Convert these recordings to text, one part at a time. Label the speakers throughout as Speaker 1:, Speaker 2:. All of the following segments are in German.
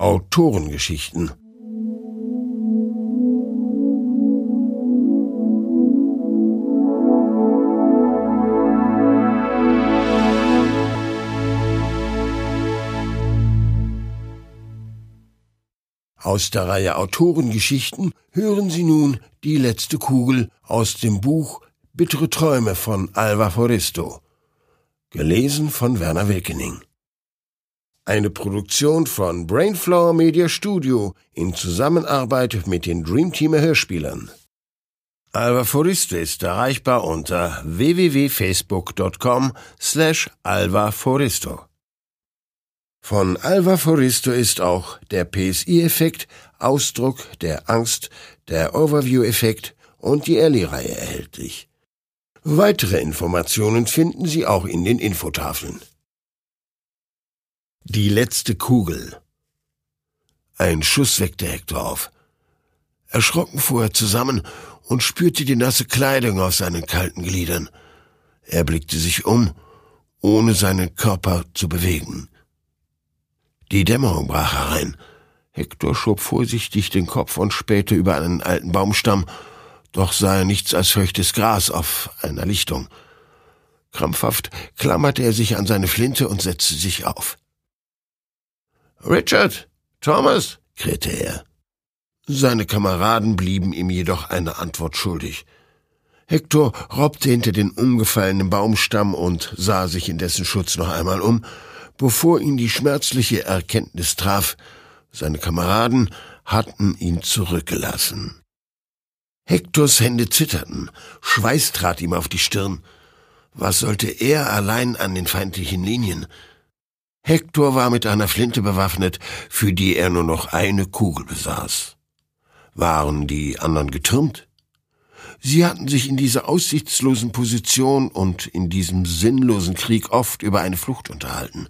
Speaker 1: Autorengeschichten Aus der Reihe Autorengeschichten hören Sie nun Die letzte Kugel aus dem Buch Bittere Träume von Alva Foristo. Gelesen von Werner Wilkening. Eine Produktion von Brainflower Media Studio in Zusammenarbeit mit den Dreamteamer Hörspielern. Alva Foristo ist erreichbar unter www.facebook.com slash Alva Foristo. Von Alva Foristo ist auch der PSI-Effekt, Ausdruck der Angst, der Overview-Effekt und die Ellie-Reihe erhältlich. Weitere Informationen finden Sie auch in den Infotafeln. Die letzte Kugel. Ein Schuss weckte Hector auf. Erschrocken fuhr er zusammen und spürte die nasse Kleidung auf seinen kalten Gliedern. Er blickte sich um, ohne seinen Körper zu bewegen. Die Dämmerung brach herein. Hektor schob vorsichtig den Kopf und spähte über einen alten Baumstamm, doch sah er nichts als feuchtes Gras auf einer Lichtung. Krampfhaft klammerte er sich an seine Flinte und setzte sich auf. Richard, Thomas, krähte er. Seine Kameraden blieben ihm jedoch eine Antwort schuldig. Hektor robbte hinter den umgefallenen Baumstamm und sah sich in dessen Schutz noch einmal um, bevor ihn die schmerzliche Erkenntnis traf, seine Kameraden hatten ihn zurückgelassen. Hektors Hände zitterten, Schweiß trat ihm auf die Stirn. Was sollte er allein an den feindlichen Linien? Hektor war mit einer Flinte bewaffnet, für die er nur noch eine Kugel besaß. Waren die anderen getürmt? Sie hatten sich in dieser aussichtslosen Position und in diesem sinnlosen Krieg oft über eine Flucht unterhalten.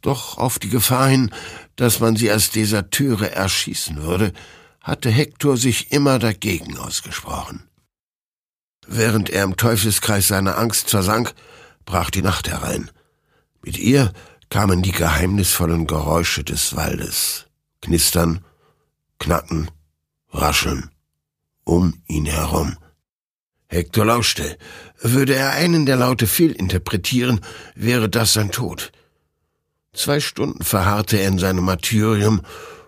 Speaker 1: Doch auf die Gefahr hin, dass man sie als Deserteure erschießen würde, hatte Hektor sich immer dagegen ausgesprochen. Während er im Teufelskreis seiner Angst versank, brach die Nacht herein. Mit ihr kamen die geheimnisvollen Geräusche des Waldes. Knistern, knacken, rascheln um ihn herum. Hector lauschte. Würde er einen der Laute fehlinterpretieren, wäre das sein Tod. Zwei Stunden verharrte er in seinem Martyrium.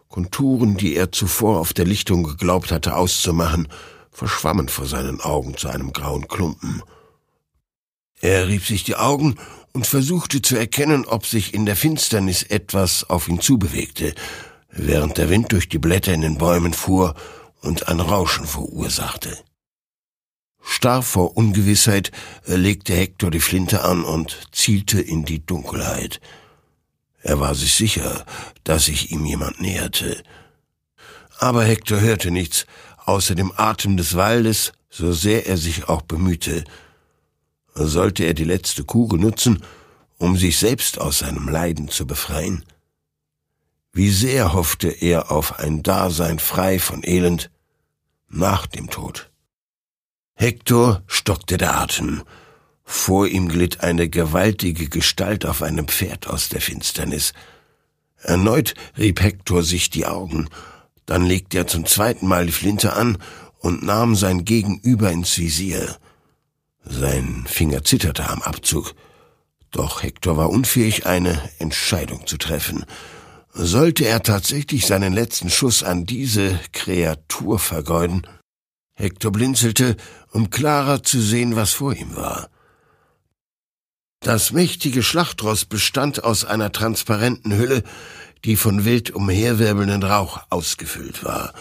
Speaker 1: Konturen, die er zuvor auf der Lichtung geglaubt hatte auszumachen, verschwammen vor seinen Augen zu einem grauen Klumpen. Er rieb sich die Augen und versuchte zu erkennen, ob sich in der Finsternis etwas auf ihn zubewegte, während der Wind durch die Blätter in den Bäumen fuhr und ein Rauschen verursachte. Starr vor Ungewissheit legte Hector die Flinte an und zielte in die Dunkelheit. Er war sich sicher, dass sich ihm jemand näherte. Aber Hector hörte nichts, außer dem Atem des Waldes, so sehr er sich auch bemühte. Sollte er die letzte Kugel nutzen, um sich selbst aus seinem Leiden zu befreien? Wie sehr hoffte er auf ein Dasein frei von Elend nach dem Tod. Hektor stockte der Atem. Vor ihm glitt eine gewaltige Gestalt auf einem Pferd aus der Finsternis. Erneut rieb Hektor sich die Augen. Dann legte er zum zweiten Mal die Flinte an und nahm sein Gegenüber ins Visier. Sein Finger zitterte am Abzug. Doch Hektor war unfähig, eine Entscheidung zu treffen. Sollte er tatsächlich seinen letzten Schuss an diese Kreatur vergeuden? Hector blinzelte, um klarer zu sehen, was vor ihm war. Das mächtige Schlachtross bestand aus einer transparenten Hülle, die von wild umherwirbelnden Rauch ausgefüllt war.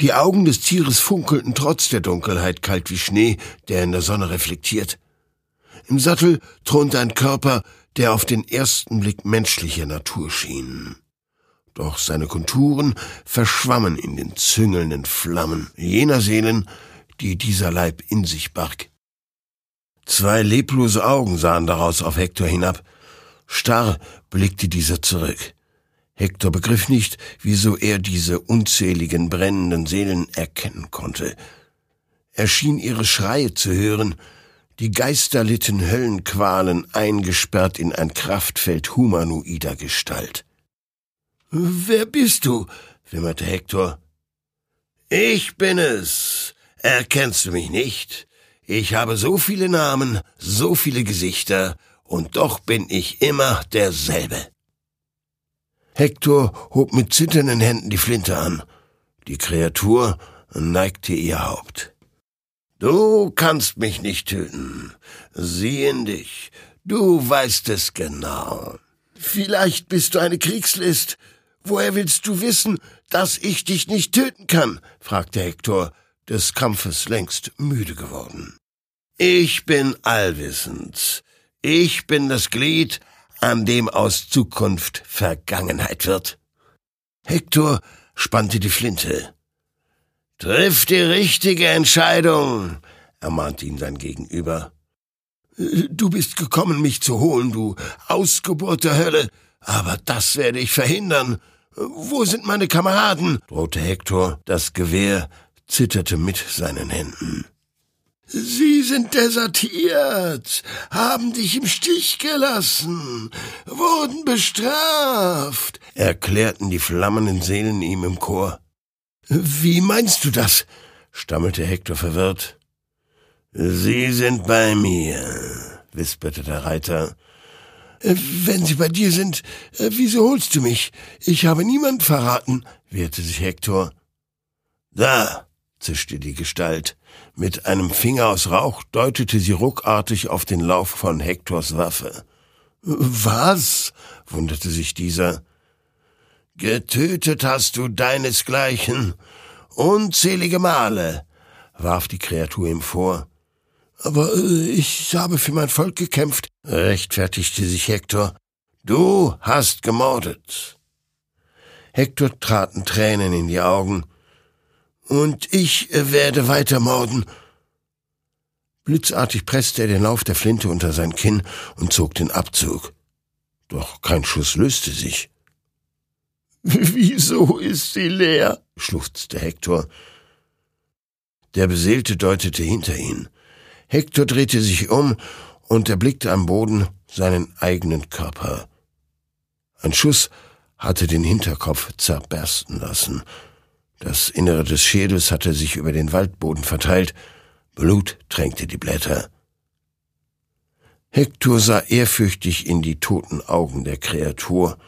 Speaker 1: Die Augen des Tieres funkelten trotz der Dunkelheit kalt wie Schnee, der in der Sonne reflektiert. Im Sattel thronte ein Körper, der auf den ersten Blick menschlicher Natur schien. Doch seine Konturen verschwammen in den züngelnden Flammen jener Seelen, die dieser Leib in sich barg. Zwei leblose Augen sahen daraus auf Hektor hinab. Starr blickte dieser zurück. Hektor begriff nicht, wieso er diese unzähligen brennenden Seelen erkennen konnte. Er schien ihre Schreie zu hören, die Geister litten Höllenqualen eingesperrt in ein Kraftfeld humanoider Gestalt. Wer bist du? wimmerte Hektor. Ich bin es. Erkennst du mich nicht? Ich habe so viele Namen, so viele Gesichter, und doch bin ich immer derselbe. Hektor hob mit zitternden Händen die Flinte an. Die Kreatur neigte ihr Haupt. Du kannst mich nicht töten. Sieh in dich. Du weißt es genau. Vielleicht bist du eine Kriegslist. Woher willst du wissen, dass ich dich nicht töten kann? fragte Hektor, des Kampfes längst müde geworden. Ich bin allwissend. Ich bin das Glied, an dem aus Zukunft Vergangenheit wird. Hektor spannte die Flinte. Triff die richtige Entscheidung, ermahnte ihn sein Gegenüber. Du bist gekommen, mich zu holen, du Ausgeburt der Hölle, aber das werde ich verhindern. Wo sind meine Kameraden? drohte Hektor. Das Gewehr zitterte mit seinen Händen. Sie sind desertiert, haben dich im Stich gelassen, wurden bestraft, erklärten die flammenden Seelen ihm im Chor. Wie meinst du das? stammelte Hektor verwirrt. Sie sind bei mir, wisperte der Reiter. Wenn sie bei dir sind, wieso holst du mich? Ich habe niemand verraten, wehrte sich Hektor. Da, zischte die Gestalt. Mit einem Finger aus Rauch deutete sie ruckartig auf den Lauf von Hektors Waffe. Was? wunderte sich dieser. Getötet hast du deinesgleichen. Unzählige Male, warf die Kreatur ihm vor. Aber äh, ich habe für mein Volk gekämpft, rechtfertigte sich Hektor. Du hast gemordet. Hektor traten Tränen in die Augen. Und ich werde weiter morden. Blitzartig presste er den Lauf der Flinte unter sein Kinn und zog den Abzug. Doch kein Schuss löste sich. Wieso ist sie leer? schluchzte Hektor. Der Beseelte deutete hinter ihn. Hektor drehte sich um und erblickte am Boden seinen eigenen Körper. Ein Schuss hatte den Hinterkopf zerbersten lassen. Das Innere des Schädels hatte sich über den Waldboden verteilt. Blut tränkte die Blätter. Hektor sah ehrfürchtig in die toten Augen der Kreatur.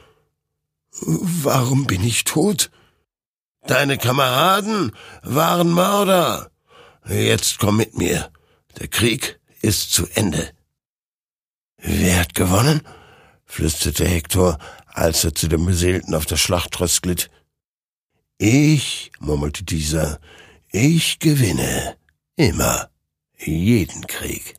Speaker 1: Warum bin ich tot? Deine Kameraden waren Mörder. Jetzt komm mit mir. Der Krieg ist zu Ende. Wer hat gewonnen? flüsterte Hektor, als er zu dem Beseelten auf das Schlachtross glitt. Ich, murmelte dieser, ich gewinne. Immer. Jeden Krieg.